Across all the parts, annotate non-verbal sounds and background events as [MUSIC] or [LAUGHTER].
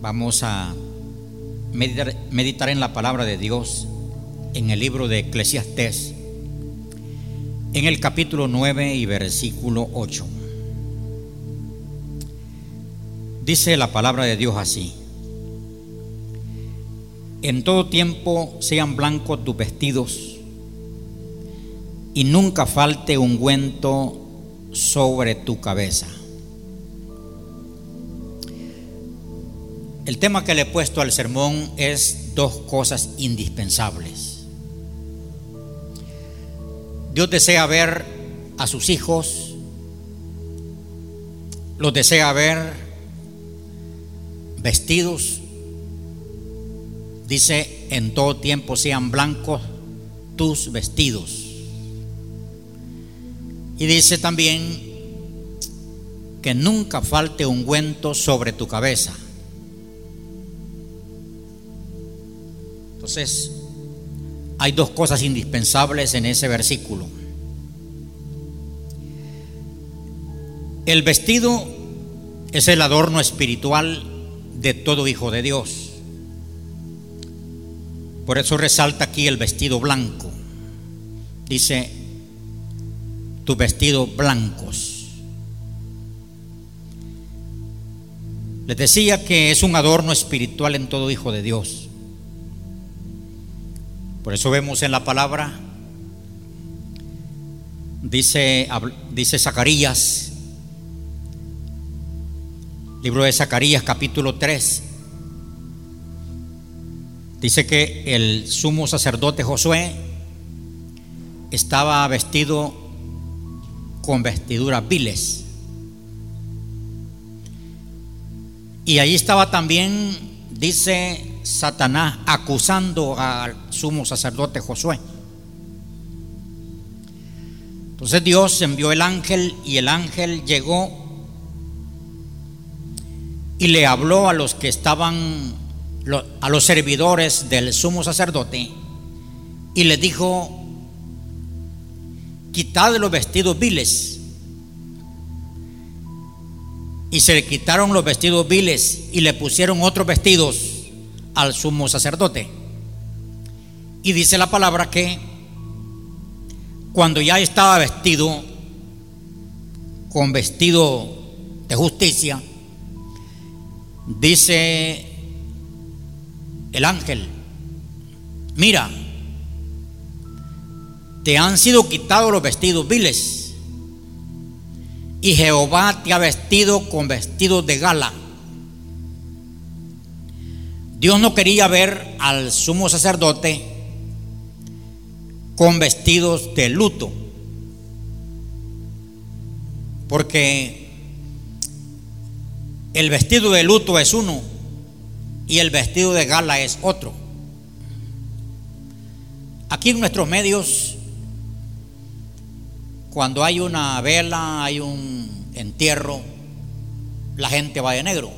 Vamos a meditar, en la palabra de Dios en el libro de Eclesiastés, en el capítulo 9 y versículo 8. Dice la palabra de Dios así. En todo tiempo sean blancos tus vestidos y nunca falte ungüento sobre tu cabeza. El tema que le he puesto al sermón es dos cosas indispensables. Dios desea ver a sus hijos, los desea ver vestidos, dice, en todo tiempo sean blancos tus vestidos. Y dice también que nunca falte ungüento sobre tu cabeza. Entonces, hay dos cosas indispensables en ese versículo. El vestido es el adorno espiritual de todo hijo de Dios. Por eso resalta aquí el vestido blanco. Dice, tus vestidos blancos. Les decía que es un adorno espiritual en todo hijo de Dios. Por eso vemos en la palabra, dice, dice Zacarías, libro de Zacarías capítulo 3, dice que el sumo sacerdote Josué estaba vestido con vestiduras viles. Y ahí estaba también, dice Satanás, acusando al sumo sacerdote Josué. Entonces Dios envió el ángel y el ángel llegó y le habló a los que estaban, a los servidores del sumo sacerdote y le dijo, quitad los vestidos viles. Y se le quitaron los vestidos viles y le pusieron otros vestidos al sumo sacerdote. Y dice la palabra que cuando ya estaba vestido con vestido de justicia, dice el ángel, mira, te han sido quitados los vestidos viles. Y Jehová te ha vestido con vestidos de gala. Dios no quería ver al sumo sacerdote con vestidos de luto. Porque el vestido de luto es uno y el vestido de gala es otro. Aquí en nuestros medios cuando hay una vela, hay un entierro, la gente va de negro.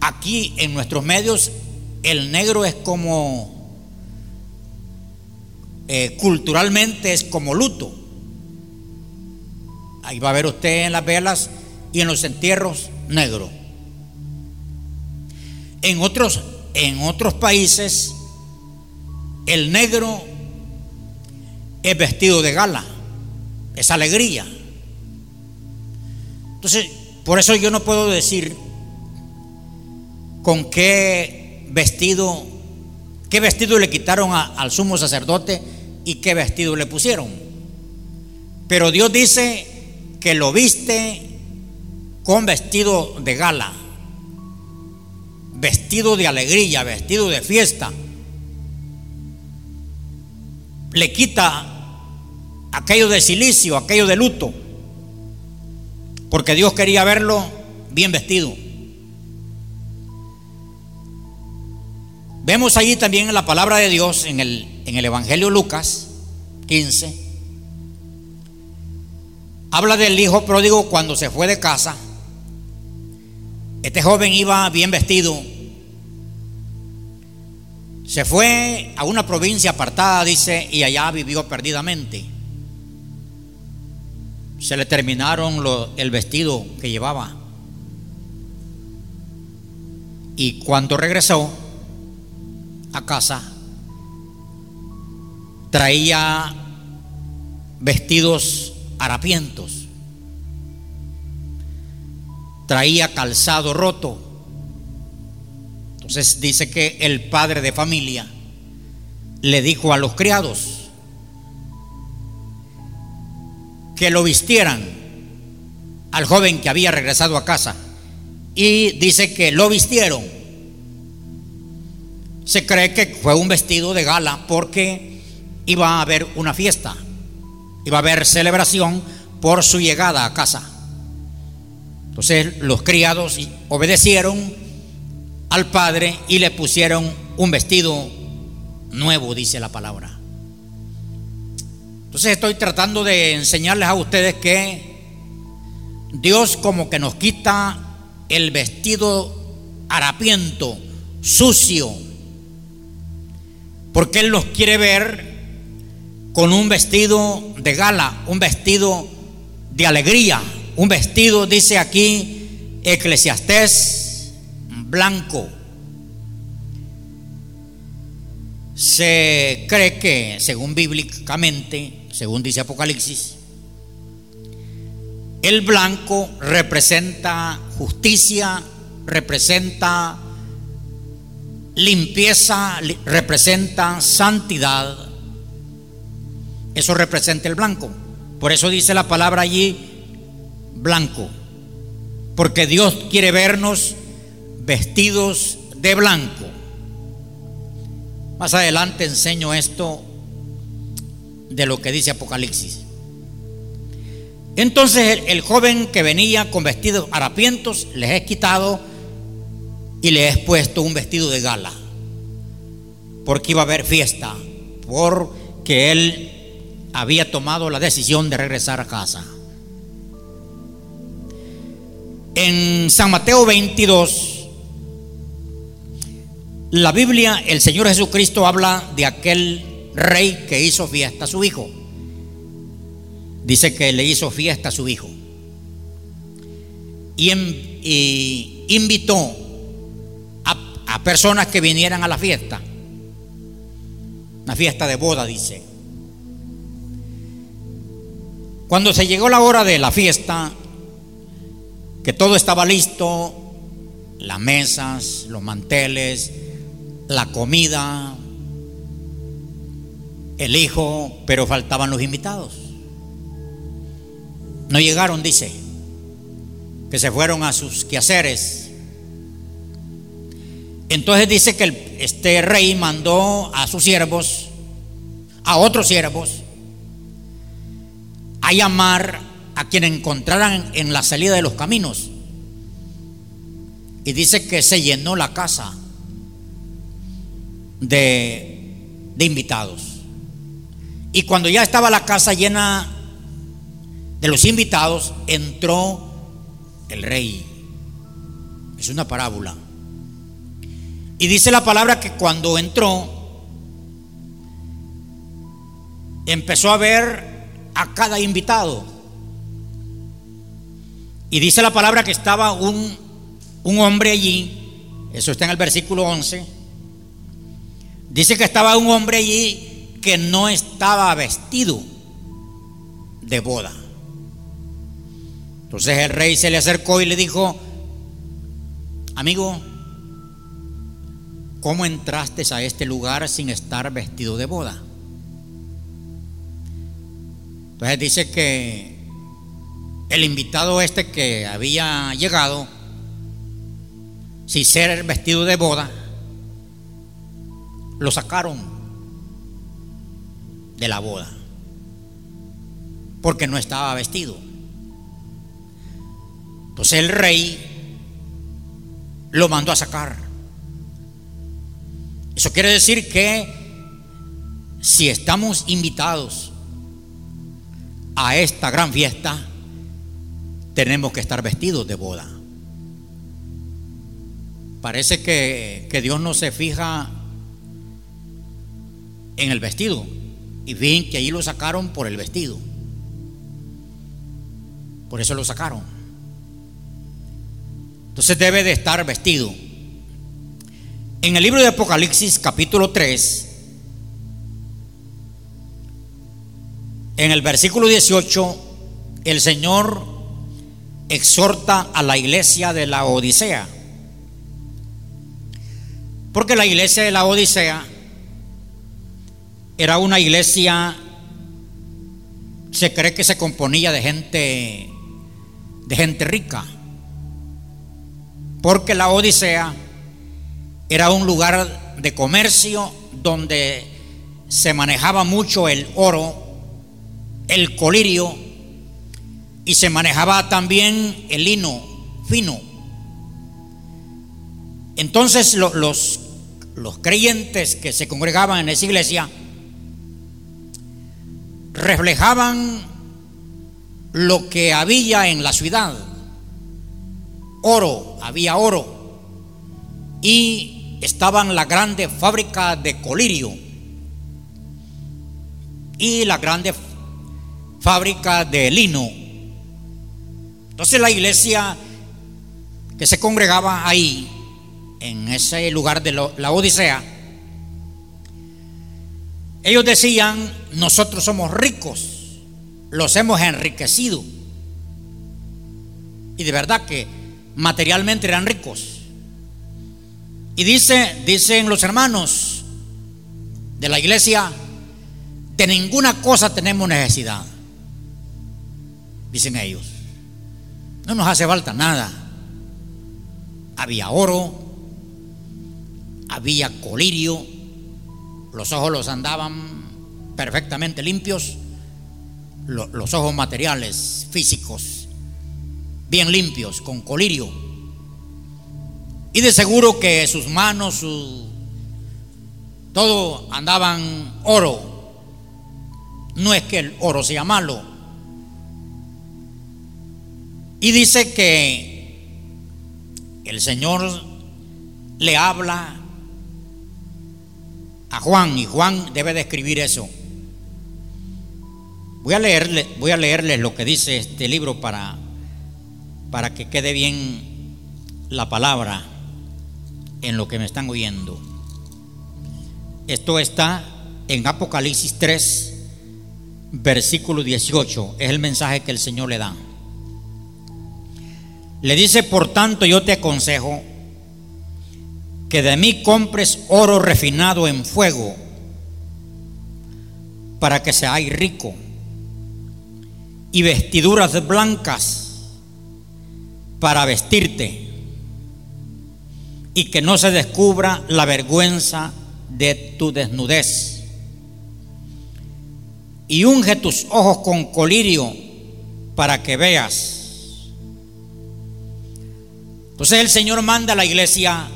Aquí en nuestros medios el negro es como, eh, culturalmente es como luto. Ahí va a ver usted en las velas y en los entierros negro. En otros, en otros países el negro es vestido de gala, es alegría. Entonces, por eso yo no puedo decir con qué vestido, qué vestido le quitaron al sumo sacerdote y qué vestido le pusieron. Pero Dios dice que lo viste con vestido de gala, vestido de alegría, vestido de fiesta. Le quita aquello de silicio, aquello de luto, porque Dios quería verlo bien vestido. Vemos allí también en la palabra de Dios, en el, en el Evangelio Lucas 15, habla del hijo pródigo cuando se fue de casa. Este joven iba bien vestido. Se fue a una provincia apartada, dice, y allá vivió perdidamente se le terminaron el vestido que llevaba. Y cuando regresó a casa, traía vestidos harapientos, traía calzado roto. Entonces dice que el padre de familia le dijo a los criados que lo vistieran al joven que había regresado a casa y dice que lo vistieron. Se cree que fue un vestido de gala porque iba a haber una fiesta, iba a haber celebración por su llegada a casa. Entonces los criados obedecieron al padre y le pusieron un vestido nuevo, dice la palabra. Entonces estoy tratando de enseñarles a ustedes que Dios como que nos quita el vestido harapiento, sucio, porque Él los quiere ver con un vestido de gala, un vestido de alegría, un vestido, dice aquí Eclesiastés, blanco. Se cree que, según bíblicamente, según dice Apocalipsis, el blanco representa justicia, representa limpieza, representa santidad. Eso representa el blanco. Por eso dice la palabra allí blanco. Porque Dios quiere vernos vestidos de blanco. Más adelante enseño esto de lo que dice Apocalipsis. Entonces el, joven que venía con vestidos harapientos les he quitado y le he puesto un vestido de gala. Porque iba a haber fiesta. Porque él había tomado la decisión de regresar a casa. En San Mateo 22, la Biblia, el Señor Jesucristo habla de aquel rey que hizo fiesta a su hijo. Dice que le hizo fiesta a su hijo. Y, invitó a, a personas que vinieran a la fiesta. Una fiesta de boda, dice. Cuando se llegó la hora de la fiesta, que todo estaba listo, las mesas, los manteles, la comida, el hijo, pero faltaban los invitados. No llegaron, dice, que se fueron a sus quehaceres. Entonces dice que este rey mandó a sus siervos, a otros siervos, a llamar a quien encontraran en la salida de los caminos. Y dice que se llenó la casa de, de invitados. Y cuando ya estaba la casa llena de los invitados, entró el rey. Es una parábola. Y dice la palabra que cuando entró, empezó a ver a cada invitado. Y dice la palabra que estaba un, un hombre allí, eso está en el versículo 11. Dice que estaba un hombre allí que no estaba vestido de boda. Entonces el rey se le acercó y le dijo, amigo, ¿cómo entraste a este lugar sin estar vestido de boda? Entonces dice que el invitado este que había llegado, sin ser vestido de boda, lo sacaron de la boda, porque no estaba vestido. Entonces el rey lo mandó a sacar. Eso quiere decir que si estamos invitados a esta gran fiesta, tenemos que estar vestidos de boda. Parece que, que Dios no se fija en el vestido. Y ven que ahí lo sacaron por el vestido. Por eso lo sacaron. Entonces debe de estar vestido. En el libro de Apocalipsis capítulo 3, en el versículo 18, el Señor exhorta a la iglesia de la Odisea. Porque la iglesia de la Odisea era una iglesia, se cree que se componía de gente, de gente rica. Porque la Odisea era un lugar de comercio donde se manejaba mucho el oro, el colirio y se manejaba también el lino fino. Entonces los, los creyentes que se congregaban en esa iglesia reflejaban lo que había en la ciudad. Oro, había oro. Y estaban la grande fábrica de colirio y la grande fábrica de lino. Entonces la iglesia que se congregaba ahí, en ese lugar de la Odisea, ellos decían, nosotros somos ricos, los hemos enriquecido. Y de verdad que materialmente eran ricos. Y dice, dicen los hermanos de la iglesia, de ninguna cosa tenemos necesidad. Dicen ellos. No nos hace falta nada. Había oro, había colirio, los ojos los andaban perfectamente limpios, los ojos materiales, físicos, bien limpios, con colirio. Y de seguro que sus manos, su, todo andaban oro. No es que el oro sea malo. Y dice que el Señor le habla a Juan y Juan debe describir eso. Voy a leerle, voy a leerles lo que dice este libro para, para que quede bien la palabra en lo que me están oyendo. Esto está en Apocalipsis 3, versículo 18. Es el mensaje que el Señor le da. Le dice, por tanto, yo te aconsejo que de mí compres oro refinado en fuego para que seáis rico y vestiduras blancas para vestirte y que no se descubra la vergüenza de tu desnudez. Y unge tus ojos con colirio para que veas. Entonces el Señor manda a la iglesia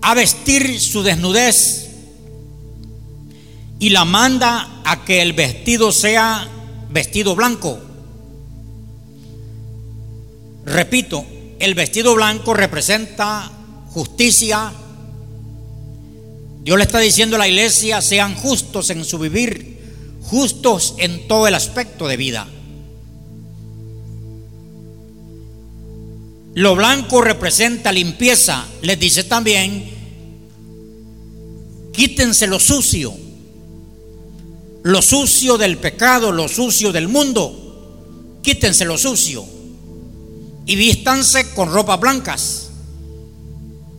a vestir su desnudez y la manda a que el vestido sea vestido blanco. Repito, el vestido blanco representa justicia. Dios le está diciendo a la iglesia, sean justos en su vivir, justos en todo el aspecto de vida. Lo blanco representa limpieza. Les dice también, quítense lo sucio. Lo sucio del pecado, lo sucio del mundo. Quítense lo sucio. Y vístanse con ropas blancas.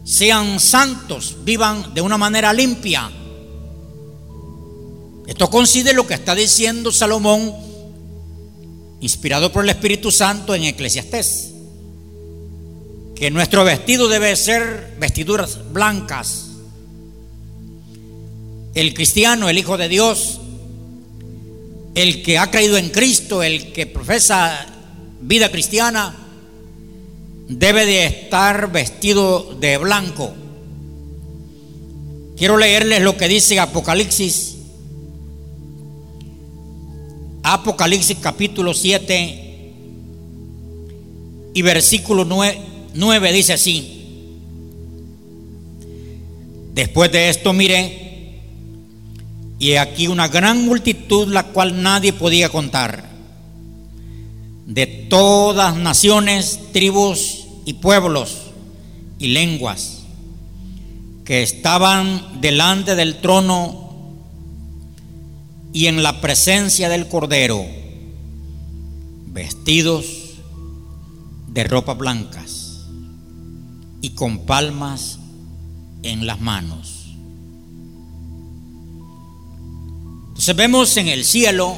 Sean santos, vivan de una manera limpia. Esto coincide lo que está diciendo Salomón, inspirado por el Espíritu Santo en Eclesiastés que nuestro vestido debe ser vestiduras blancas. El cristiano, el Hijo de Dios, el que ha creído en Cristo, el que profesa vida cristiana, debe de estar vestido de blanco. Quiero leerles lo que dice Apocalipsis. Apocalipsis capítulo 7 y versículo 9, 9 dice así. Después de esto miré, y aquí una gran multitud, la cual nadie podía contar, de todas naciones, tribus y pueblos y lenguas, que estaban delante del trono y en la presencia del Cordero, vestidos de ropas blancas y con palmas en las manos. Entonces vemos en el cielo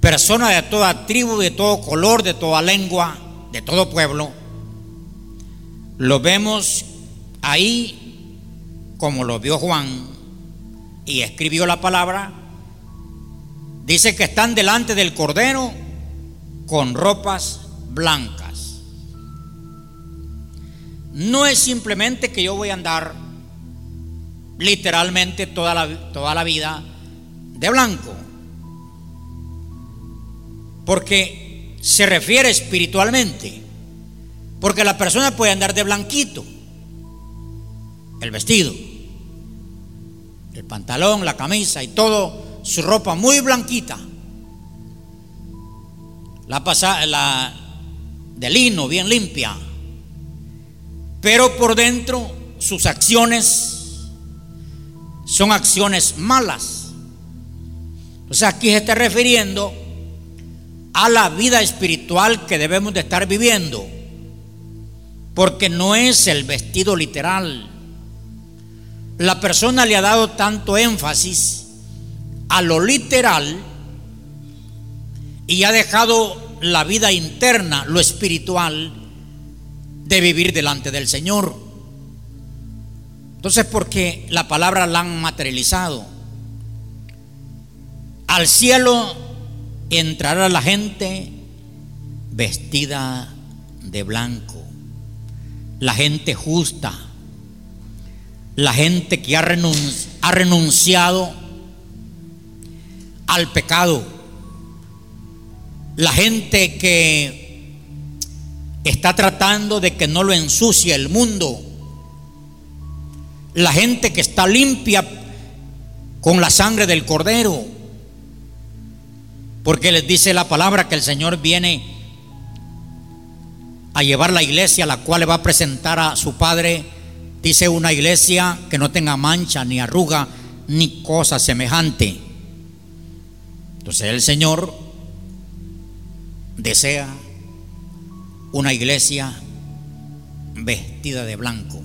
personas de toda tribu, de todo color, de toda lengua, de todo pueblo. Lo vemos ahí como lo vio Juan y escribió la palabra. Dice que están delante del Cordero con ropas blancas. No es simplemente que yo voy a andar literalmente toda la, toda la vida de blanco. Porque se refiere espiritualmente. Porque la persona puede andar de blanquito. El vestido, el pantalón, la camisa y todo, su ropa muy blanquita. La, pasada, la de lino, bien limpia. Pero por dentro sus acciones son acciones malas. O sea, aquí se está refiriendo a la vida espiritual que debemos de estar viviendo. Porque no es el vestido literal. La persona le ha dado tanto énfasis a lo literal y ha dejado la vida interna, lo espiritual, de vivir delante del Señor. Entonces, porque la palabra la han materializado. Al cielo entrará la gente vestida de blanco, la gente justa, la gente que ha, renunciado al pecado, la gente que está tratando de que no lo ensucie el mundo, la gente que está limpia con la sangre del cordero porque les dice la palabra que el Señor viene a llevar la iglesia, la cual le va a presentar a su Padre. Dice una iglesia que no tenga mancha, ni arruga, ni cosa semejante. Entonces el Señor desea una iglesia vestida de blanco,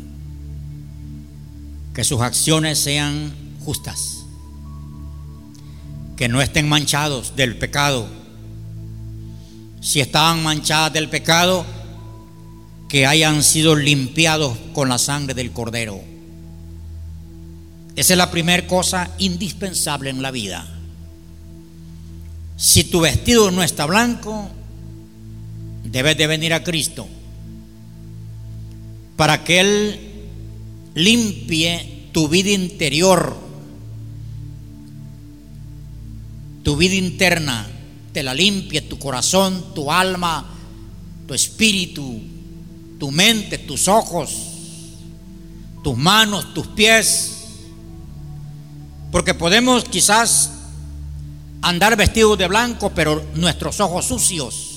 que sus acciones sean justas que no estén manchados del pecado. Si estaban manchadas del pecado, que hayan sido limpiados con la sangre del cordero. Esa es la primera cosa indispensable en la vida. Si tu vestido no está blanco, debes de venir a Cristo para que Él limpie tu vida interior tu vida interna, te la limpie tu corazón, tu alma, tu espíritu, tu mente, tus ojos, tus manos, tus pies. Porque podemos quizás andar vestidos de blanco, pero nuestros ojos sucios,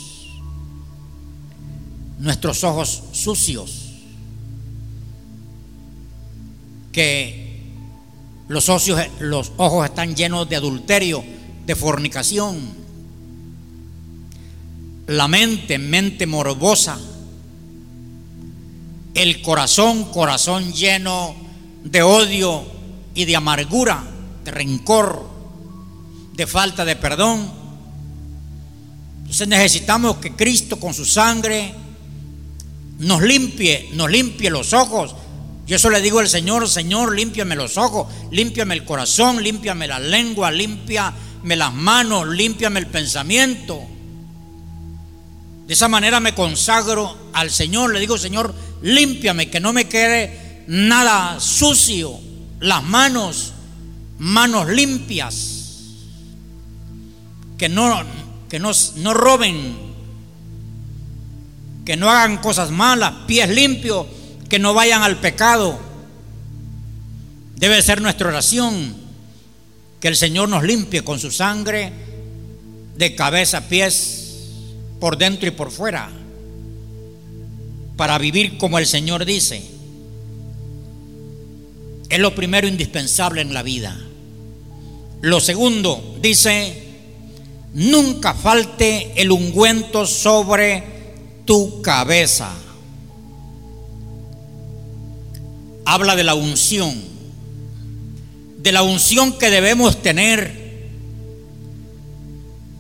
nuestros ojos sucios, que los, los ojos están llenos de adulterio, de fornicación. La mente, mente morbosa. El corazón, corazón lleno de odio y de amargura, de rencor, de falta de perdón. Entonces necesitamos que Cristo con su sangre nos limpie, nos limpie los ojos. Yo eso le digo al Señor, Señor, límpiame los ojos, límpiame el corazón, límpiame la lengua, limpia me las manos, límpiame el pensamiento. De esa manera me consagro al Señor, le digo, Señor, límpiame, que no me quede nada sucio. Las manos, manos limpias. Que no, que no, no roben, que no hagan cosas malas, pies limpios, que no vayan al pecado. Debe ser nuestra oración que el Señor nos limpie con su sangre de cabeza a pies, por dentro y por fuera, para vivir como el Señor dice. es lo primero indispensable en la vida. Lo segundo, dice, nunca falte el ungüento sobre tu cabeza. Habla de la unción, de la unción que debemos tener.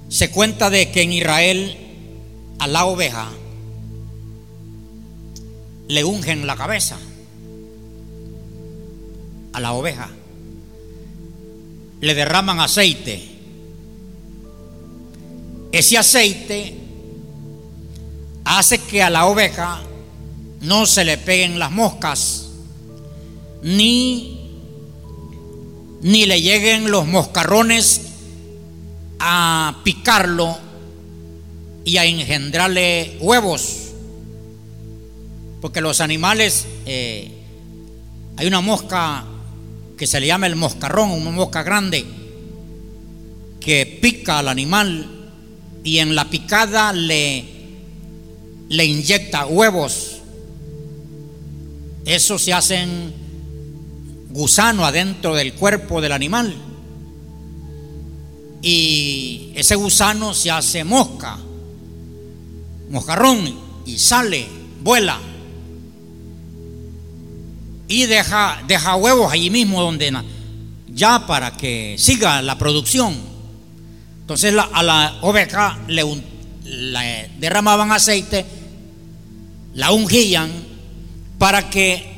Se cuenta de que en Israel a la oveja le ungen la cabeza a la oveja. Le derraman aceite. Ese aceite hace que a la oveja no se le peguen las moscas, ni, ni le lleguen los moscarrones a picarlo y a engendrarle huevos. Porque los animales, eh, hay una mosca que se le llama el moscarrón, una mosca grande, que pica al animal y en la picada le, le inyecta huevos. Eso se hacen gusano adentro del cuerpo del animal. Y ese gusano se hace mosca, moscarrón, y sale, vuela y deja, deja huevos allí mismo donde ya para que siga la producción. Entonces a la oveja le, derramaban aceite, la ungían para que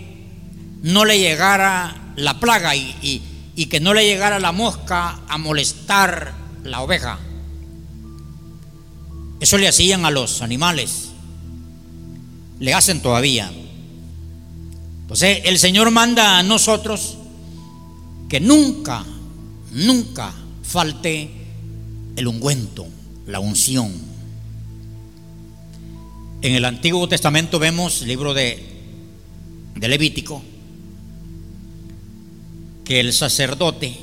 no le llegara la plaga y, que no le llegara la mosca a molestar la oveja. Eso le hacían a los animales. Le hacen todavía. Entonces el Señor manda a nosotros que nunca, nunca falte el ungüento, la unción. En el Antiguo Testamento vemos, libro de, de Levítico, que el sacerdote,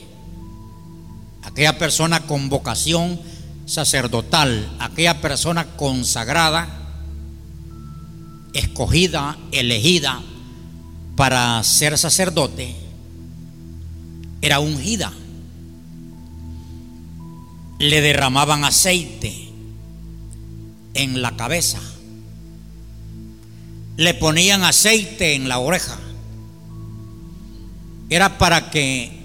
aquella persona con vocación sacerdotal, aquella persona consagrada, escogida, elegida para ser sacerdote era ungida. Le derramaban aceite en la cabeza. Le ponían aceite en la oreja. Era para que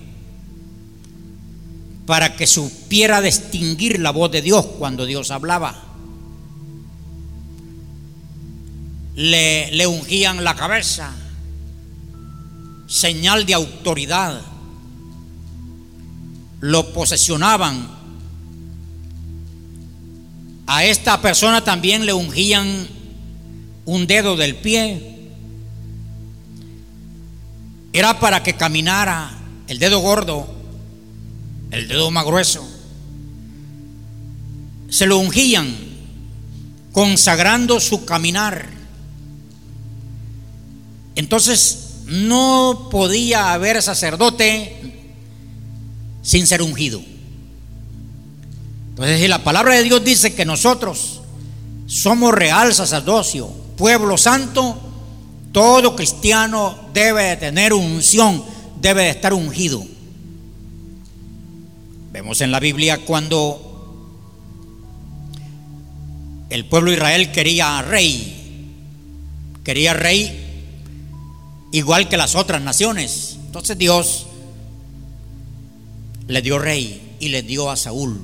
para que supiera distinguir la voz de Dios cuando Dios hablaba. Le, ungían la cabeza señal de autoridad. Lo posesionaban. A esta persona también le ungían un dedo del pie. Era para que caminara el dedo gordo, el dedo más grueso. Se lo ungían consagrando su caminar. Entonces no podía haber sacerdote sin ser ungido. Entonces, si la palabra de Dios dice que nosotros somos real sacerdocio, pueblo santo, todo cristiano debe de tener unción, debe de estar ungido. Vemos en la Biblia cuando el pueblo de Israel quería rey, quería rey igual que las otras naciones. Entonces Dios le dio rey y le dio a Saúl.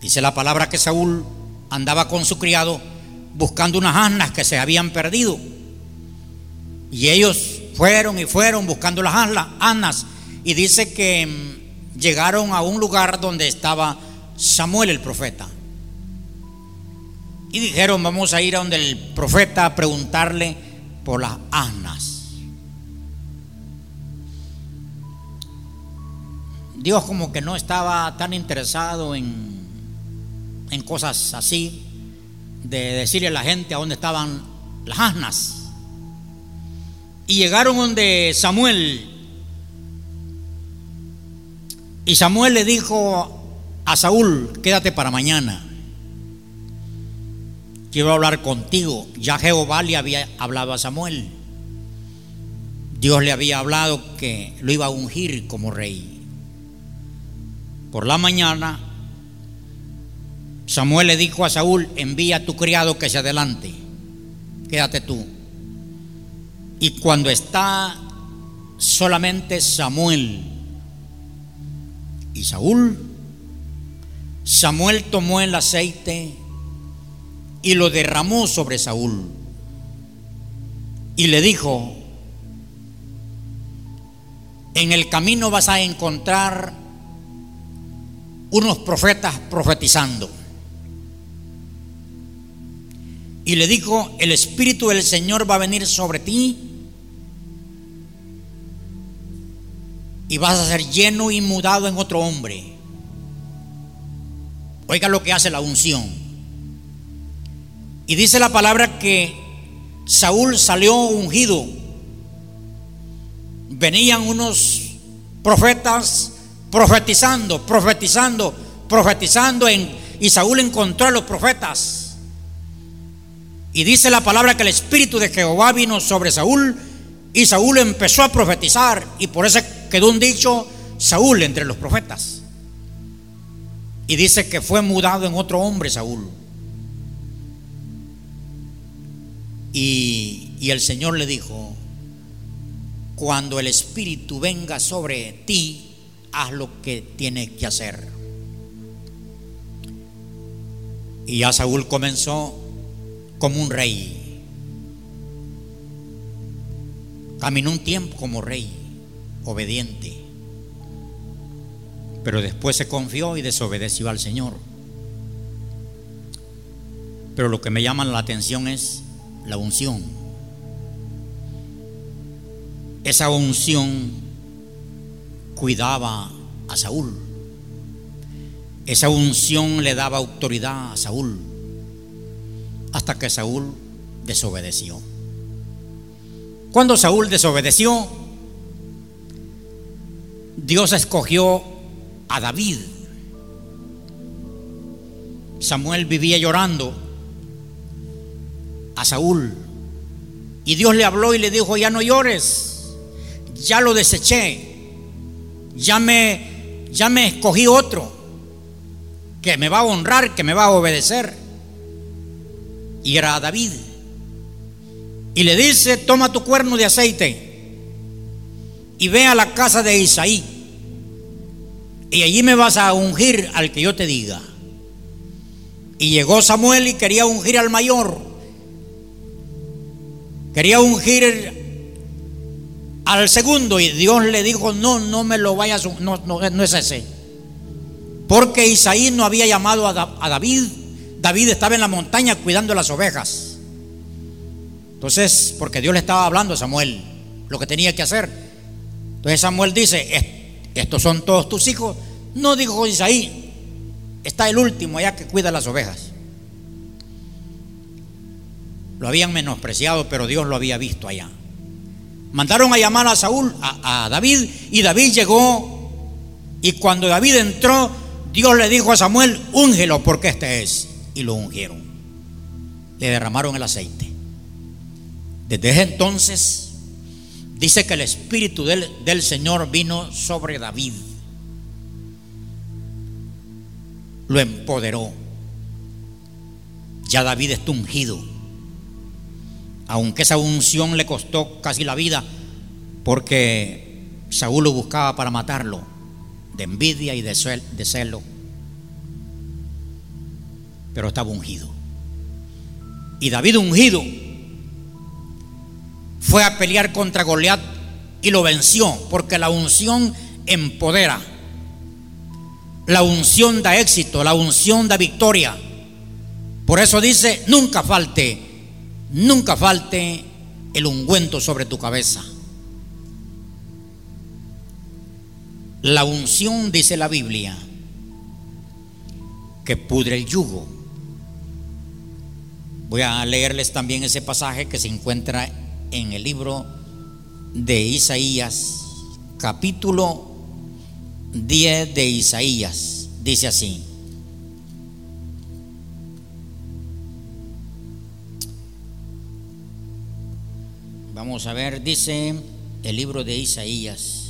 Dice la palabra que Saúl andaba con su criado buscando unas asnas que se habían perdido. Y ellos fueron y fueron buscando las asnas. Y dice que mm, llegaron a un lugar donde estaba Samuel el profeta. Y dijeron, vamos a ir a donde el profeta a preguntarle por las asnas. Dios como que no estaba tan interesado en, en cosas así, de decirle a la gente a dónde estaban las asnas. Y llegaron donde Samuel. Y Samuel le dijo a Saúl, quédate para mañana quiero hablar contigo. Ya Jehová le había hablado a Samuel. Dios le había hablado que lo iba a ungir como rey. Por la mañana, Samuel le dijo a Saúl, envía a tu criado que se adelante, quédate tú. Y cuando está solamente Samuel y Saúl, Samuel tomó el aceite y lo derramó sobre Saúl. Y le dijo, en el camino vas a encontrar unos profetas profetizando. Y le dijo, el Espíritu del Señor va a venir sobre ti y vas a ser lleno y mudado en otro hombre. Oiga lo que hace la unción. Y dice la palabra que Saúl salió ungido. Venían unos profetas profetizando, profetizando, profetizando en, y Saúl encontró a los profetas y dice la palabra que el Espíritu de Jehová vino sobre Saúl y Saúl empezó a profetizar y por eso quedó un dicho Saúl entre los profetas. Y dice que fue mudado en otro hombre Saúl. Y, y el Señor le dijo, cuando el Espíritu venga sobre ti, haz lo que tienes que hacer. Y ya Saúl comenzó como un rey. Caminó un tiempo como rey, obediente. Pero después se confió y desobedeció al Señor. Pero lo que me llama la atención es la unción. Esa unción cuidaba a Saúl. Esa unción le daba autoridad a Saúl hasta que Saúl desobedeció. Cuando Saúl desobedeció, Dios escogió a David. Samuel vivía llorando a Saúl y Dios le habló y le dijo, ya no llores, ya lo deseché, ya me, ya me escogí otro que me va a honrar, que me va a obedecer y era David. Y le dice, toma tu cuerno de aceite y ve a la casa de Isaí. Y allí me vas a ungir al que yo te diga. Y llegó Samuel y quería ungir al mayor. Quería ungir al segundo y Dios le dijo, no, no me lo vayas, no, no, no es ese. Porque Isaí no había llamado a, a David David estaba en la montaña cuidando las ovejas. Entonces, porque Dios le estaba hablando a Samuel lo que tenía que hacer. Entonces Samuel dice, estos son todos tus hijos. No dijo Isaí, está el último allá que cuida las ovejas. Lo habían menospreciado, pero Dios lo había visto allá. Mandaron a llamar a Saúl, a, a David, y David llegó. Y cuando David entró, Dios le dijo a Samuel, úngelo porque este es y lo ungieron. Le derramaron el aceite. Desde ese entonces dice que el Espíritu del, del Señor vino sobre David. Lo empoderó. Ya David está ungido. Aunque esa unción le costó casi la vida, porque Saúl lo buscaba para matarlo, de envidia y de celo pero estaba ungido. Y David ungido fue a pelear contra Goliat y lo venció, porque la unción empodera. La unción da éxito, la unción da victoria. Por eso dice, nunca falte, nunca falte el ungüento sobre tu cabeza. La unción, dice la Biblia, que pudre el yugo. Voy a leerles también ese pasaje que se encuentra en el libro de Isaías, capítulo 10 de Isaías. Dice así. Vamos a ver, dice el libro de Isaías.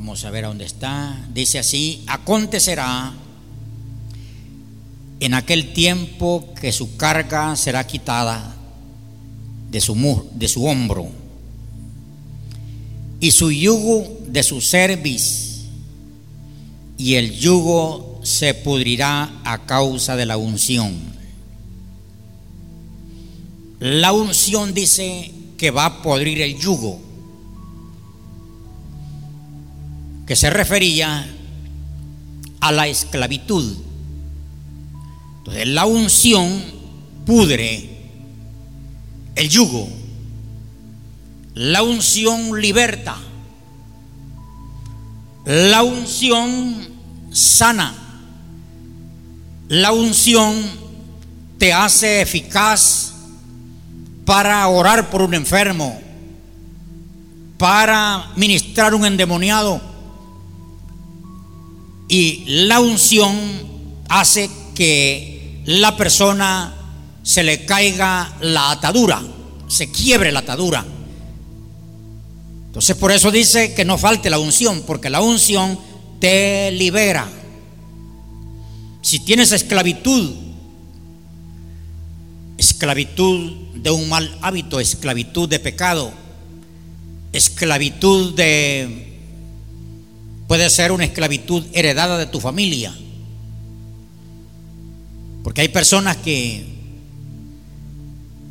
Vamos a ver a dónde está. Dice así, acontecerá en aquel tiempo que su carga será quitada de su, de su hombro y su yugo de su cerviz y el yugo se pudrirá a causa de la unción. La unción dice que va a podrir el yugo que se refería a la esclavitud. Entonces la unción pudre el yugo. La unción liberta. La unción sana. La unción te hace eficaz para orar por un enfermo, para ministrar un endemoniado y la unción hace que la persona se le caiga la atadura, se quiebre la atadura. Entonces por eso dice que no falte la unción, porque la unción te libera. Si tienes esclavitud, esclavitud de un mal hábito, esclavitud de pecado, esclavitud de Puede ser una esclavitud heredada de tu familia. Porque hay personas que,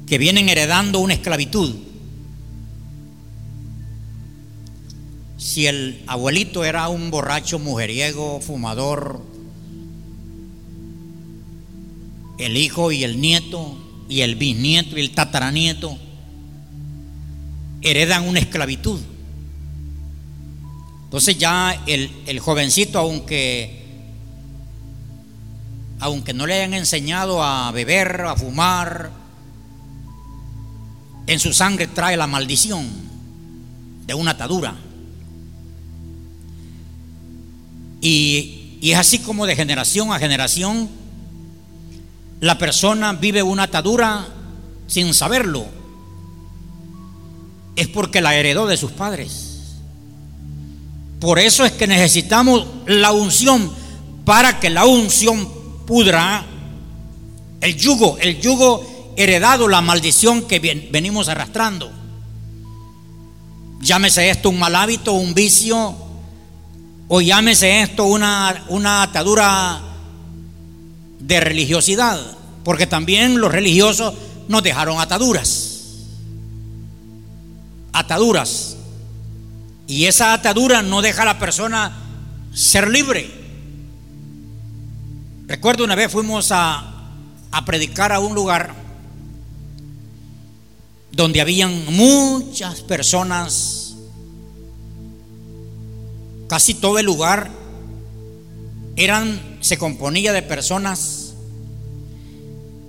que vienen heredando una esclavitud. Si el abuelito era un borracho, mujeriego, fumador, el hijo y el nieto y el bisnieto y el tataranieto heredan una esclavitud. Entonces ya el, jovencito, aunque, aunque no le hayan enseñado a beber, a fumar, en su sangre trae la maldición de una atadura. Y, y, es así como de generación a generación la persona vive una atadura sin saberlo. Es porque la heredó de sus padres. Por eso es que necesitamos la unción para que la unción pudra el yugo, el yugo heredado, la maldición que venimos arrastrando. Llámese esto un mal hábito, un vicio, o llámese esto una, una atadura de religiosidad, porque también los religiosos nos dejaron ataduras. Ataduras y esa atadura no deja a la persona ser libre. Recuerdo una vez fuimos a, predicar a un lugar donde habían muchas personas, casi todo el lugar eran, se componía de personas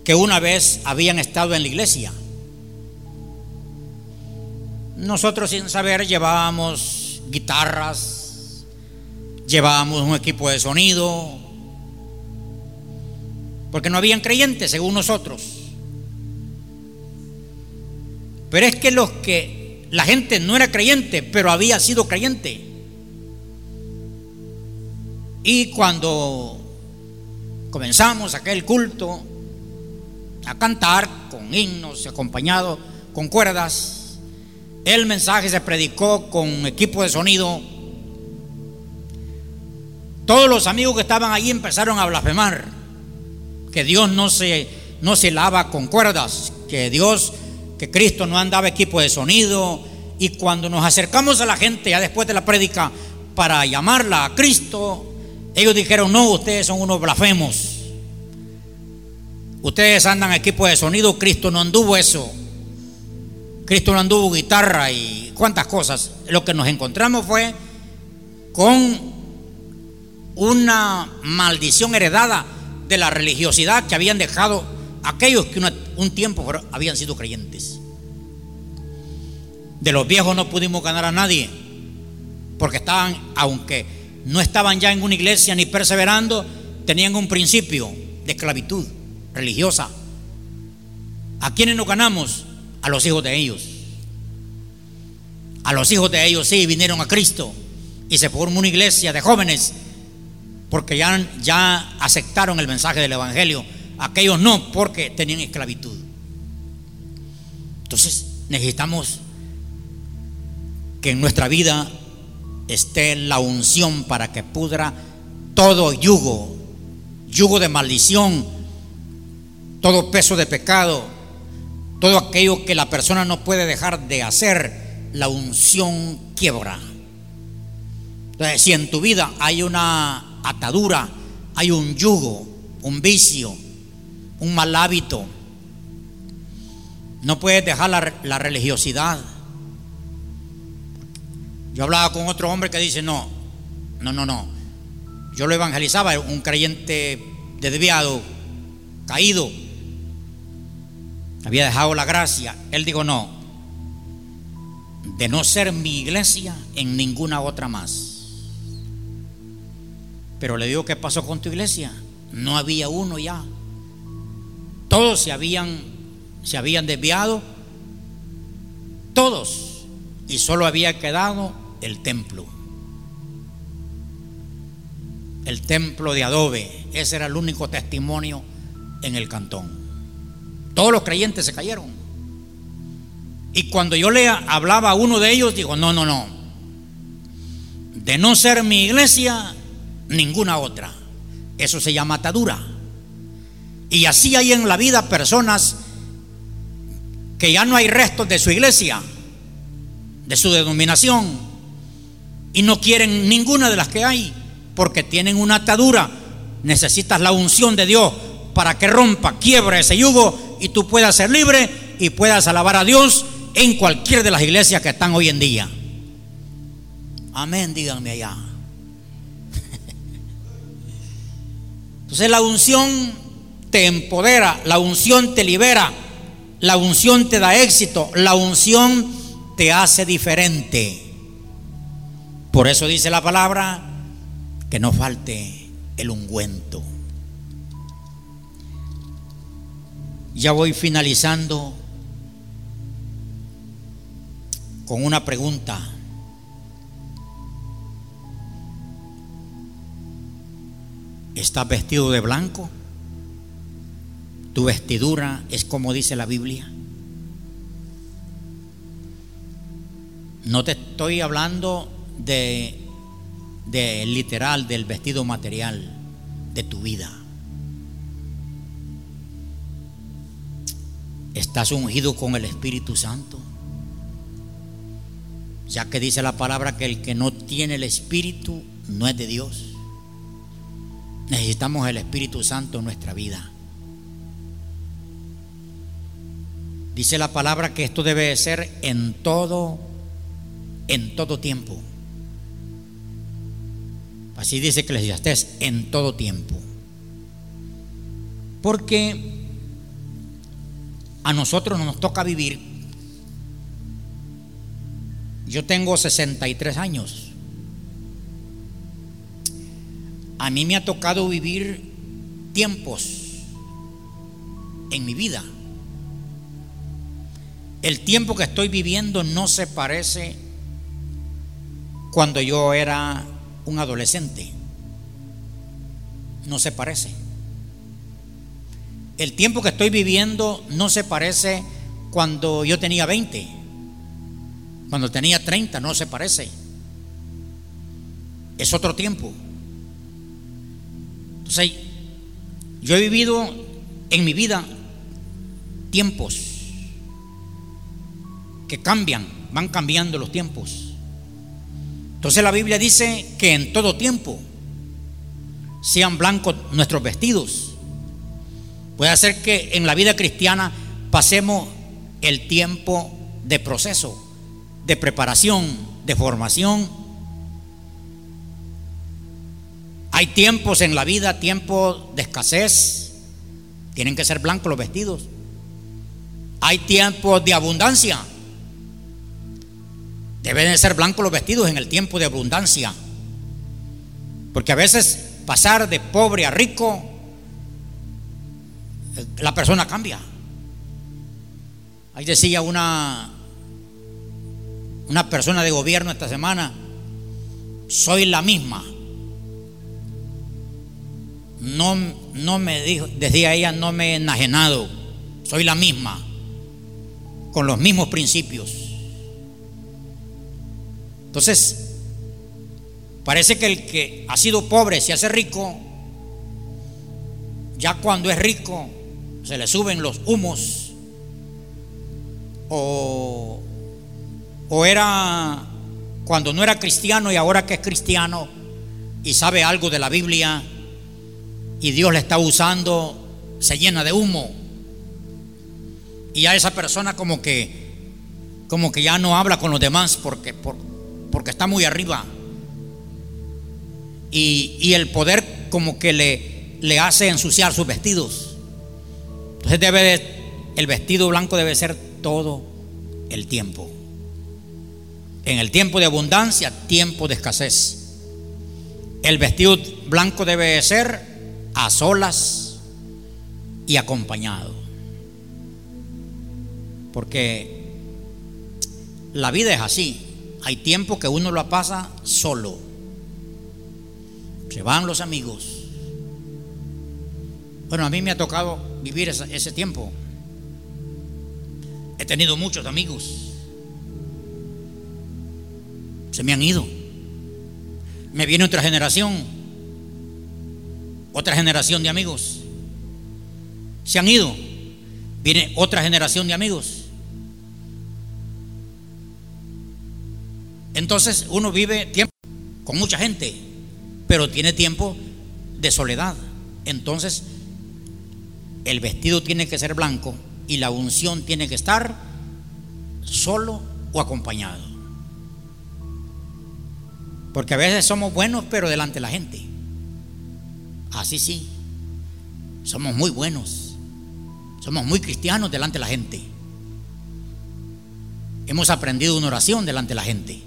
que una vez habían estado en la iglesia. Nosotros sin saber llevábamos guitarras, llevábamos un equipo de sonido, porque no habían creyentes según nosotros. Pero es que los que la gente no era creyente, pero había sido creyente. Y cuando comenzamos aquel culto a cantar con himnos acompañados con cuerdas, el mensaje se predicó con equipo de sonido. Todos los amigos que estaban allí empezaron a blasfemar. Que Dios no se, no se lava con cuerdas. Que Dios, que Cristo no andaba equipo de sonido. Y cuando nos acercamos a la gente ya después de la prédica para llamarla a Cristo, ellos dijeron, no, ustedes son unos blasfemos. Ustedes andan equipo de sonido, Cristo no anduvo eso. Cristo no anduvo guitarra y cuántas cosas. Lo que nos encontramos fue con una maldición heredada de la religiosidad que habían dejado aquellos que un tiempo habían sido creyentes. De los viejos no pudimos ganar a nadie, porque estaban, aunque no estaban ya en una iglesia ni perseverando, tenían un principio de esclavitud religiosa. ¿A quiénes nos ganamos? A los hijos de ellos. A los hijos de ellos sí vinieron a Cristo y se formó una iglesia de jóvenes porque ya, ya aceptaron el mensaje del Evangelio. Aquellos no, porque tenían esclavitud. Entonces necesitamos que en nuestra vida esté la unción para que pudra todo yugo, yugo de maldición, todo peso de pecado, todo aquello que la persona no puede dejar de hacer, la unción quiebra. Entonces, si en tu vida hay una atadura, hay un yugo, un vicio, un mal hábito. No puedes dejar la, religiosidad. Yo hablaba con otro hombre que dice, no, no, no, no. Yo lo evangelizaba, un creyente desviado, caído. Había dejado la gracia. Él dijo, no, de no ser mi iglesia en ninguna otra más. Pero le digo, ¿qué pasó con tu iglesia? No había uno ya. Todos se habían, se habían desviado. Todos. Y solo había quedado el templo. El templo de adobe. Ese era el único testimonio en el cantón. Todos los creyentes se cayeron. Y cuando yo le hablaba a uno de ellos, digo, no, no, no. De no ser mi iglesia, ninguna otra. Eso se llama atadura. Y así hay en la vida personas que ya no hay restos de su iglesia, de su denominación, y no quieren ninguna de las que hay, porque tienen una atadura. Necesitas la unción de Dios para que rompa, quiebre ese yugo y tú puedas ser libre y puedas alabar a Dios en cualquier de las iglesias que están hoy en día. Amén, díganme allá. [LAUGHS] Entonces la unción te empodera, la unción te libera, la unción te da éxito, la unción te hace diferente. Por eso dice la palabra que no falte el ungüento. Ya voy finalizando con una pregunta. ¿Estás vestido de blanco? ¿Tu vestidura es como dice la Biblia? No te estoy hablando de, de literal, del vestido material de tu vida. ¿Estás ungido con el Espíritu Santo? Ya que dice la palabra que el que no tiene el Espíritu no es de Dios. Necesitamos el Espíritu Santo en nuestra vida. Dice la palabra que esto debe ser en todo, en todo tiempo. Así dice estés en todo tiempo. Porque a nosotros nos toca vivir. Yo tengo 63 años. A mí me ha tocado vivir tiempos en mi vida. El tiempo que estoy viviendo no se parece cuando yo era un adolescente. No se parece. El tiempo que estoy viviendo no se parece cuando yo tenía 20. Cuando tenía 30 no se parece. Es otro tiempo. Entonces, yo he vivido en mi vida tiempos que cambian, van cambiando los tiempos. Entonces la Biblia dice que en todo tiempo sean blancos nuestros vestidos. Puede ser que en la vida cristiana pasemos el tiempo de proceso, de preparación, de formación Hay tiempos en la vida, tiempo de escasez. Tienen que ser blancos los vestidos. Hay tiempos de abundancia. Deben de ser blancos los vestidos en el tiempo de abundancia. Porque a veces pasar de pobre a rico, la persona cambia. Ahí decía una, una persona de gobierno esta semana, soy la misma. No, no me dijo, decía ella, no me he enajenado, soy la misma, con los mismos principios. Entonces, parece que el que ha sido pobre se hace rico, ya cuando es rico se le suben los humos, o, o era cuando no era cristiano y ahora que es cristiano y sabe algo de la Biblia y Dios le está usando, se llena de humo. Y a esa persona como que como que ya no habla con los demás porque, porque está muy arriba. Y, y, el poder como que le, le hace ensuciar sus vestidos. Entonces debe el vestido blanco debe ser todo el tiempo. En el tiempo de abundancia, tiempo de escasez. El vestido blanco debe ser a solas y acompañado. Porque la vida es así. Hay tiempo que uno lo pasa solo. Se van los amigos. Bueno, a mí me ha tocado vivir ese, tiempo. He tenido muchos amigos se me han ido. Me viene otra generación, otra generación de amigos. Se han ido. Viene otra generación de amigos. Entonces uno vive tiempo con mucha gente, pero tiene tiempo de soledad. Entonces el vestido tiene que ser blanco y la unción tiene que estar solo o acompañado. Porque a veces somos buenos, pero delante de la gente. Así sí. Somos muy buenos. Somos muy cristianos delante de la gente. Hemos aprendido una oración delante de la gente.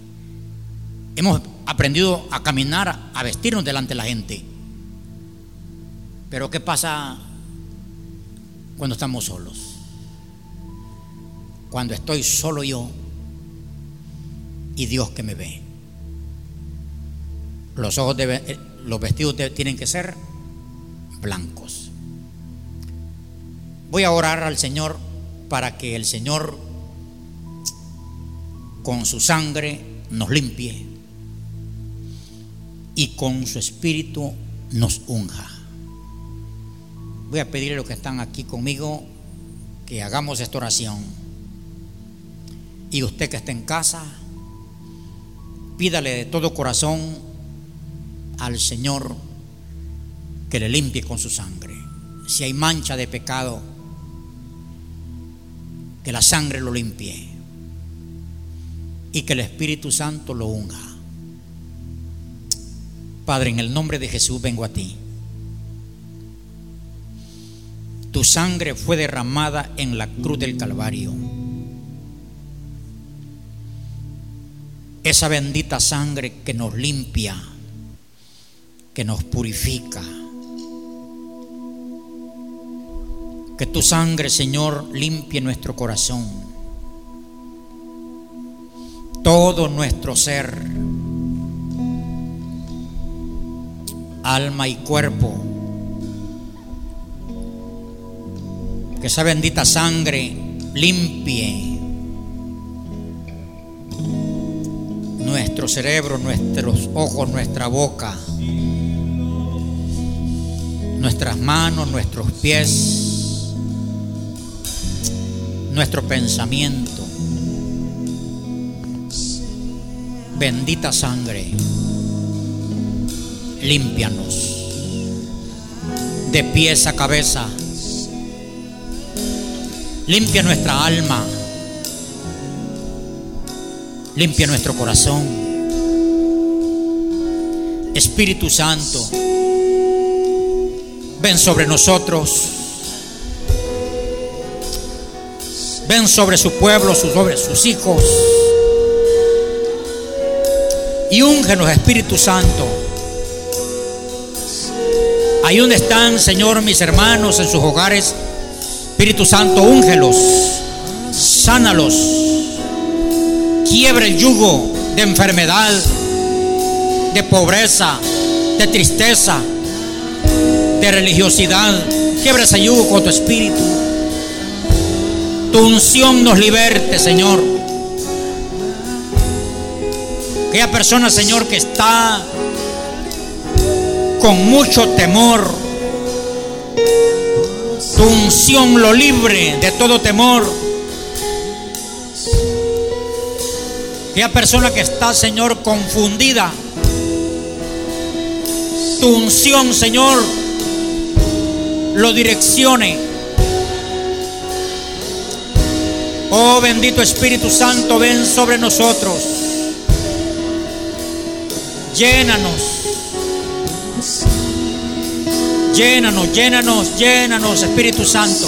Hemos aprendido a caminar, a vestirnos delante de la gente. Pero ¿qué pasa cuando estamos solos? Cuando estoy solo yo y Dios que me ve. Los ojos eh, los vestidos tienen que ser blancos. Voy a orar al Señor para que el Señor con su sangre nos limpie y con su espíritu nos unja. Voy a pedirle a los que están aquí conmigo que hagamos esta oración. Y usted que está en casa, pídale de todo corazón al Señor que le limpie con su sangre. Si hay mancha de pecado, que la sangre lo limpie y que el Espíritu Santo lo unga. Padre, en el nombre de Jesús vengo a ti. Tu sangre fue derramada en la cruz del Calvario. Esa bendita sangre que nos limpia que nos purifica. Que tu sangre, Señor, limpie nuestro corazón, todo nuestro ser, alma y cuerpo. Que esa bendita sangre limpie nuestro cerebro, nuestros ojos, nuestra boca nuestras manos, nuestros pies, nuestro pensamiento. Bendita sangre, límpianos de pies a cabeza. Limpia nuestra alma. Limpia nuestro corazón. Espíritu Santo ven sobre nosotros. Ven sobre su pueblo, sobre sus hijos. Y úngenos, Espíritu Santo. Ahí donde están, Señor, mis hermanos en sus hogares. Espíritu Santo, úngelos. sánalos, quiebre el yugo de enfermedad, de pobreza, de tristeza, de religiosidad. Quiebre ese yugo con tu espíritu. Tu unción nos liberte, Señor. Aquella persona, Señor, que está con mucho temor. Tu unción lo libre de todo temor. Aquella persona que está, Señor, confundida. Tu unción, Señor, lo direccione. Oh bendito Espíritu Santo, ven sobre nosotros. Llénanos. Llénanos, llénanos, llénanos, Espíritu Santo.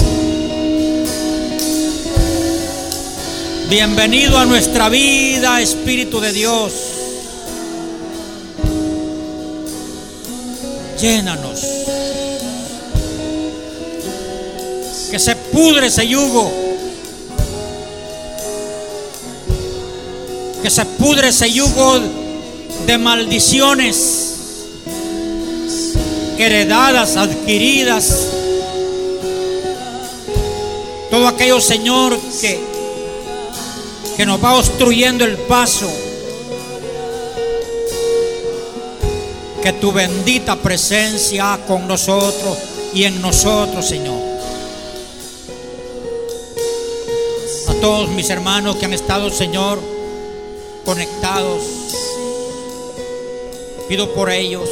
Bienvenido a nuestra vida, Espíritu de Dios. Llénanos. Que se pudre ese yugo. Que se pudre ese yugo de maldiciones heredadas, adquiridas. Todo aquello, Señor, que, que nos va obstruyendo el paso. Que tu bendita presencia con nosotros y en nosotros, Señor. A todos mis hermanos que han estado, Señor, conectados. Pido por ellos.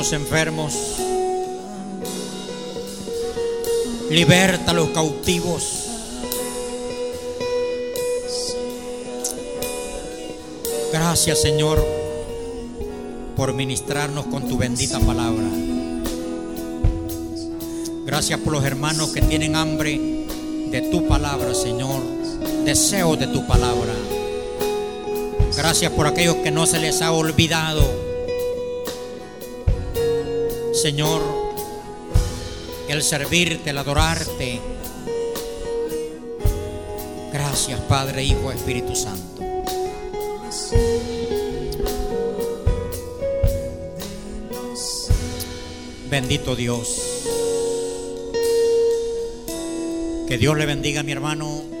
Los enfermos. Liberta a los cautivos. Gracias Señor por ministrarnos con tu bendita palabra. Gracias por los hermanos que tienen hambre de tu palabra, Señor. Deseo de tu palabra. Gracias por aquellos que no se les ha olvidado. Señor, el servirte, el adorarte. Gracias, Padre, Hijo, Espíritu Santo. Bendito Dios. Que Dios le bendiga, mi hermano.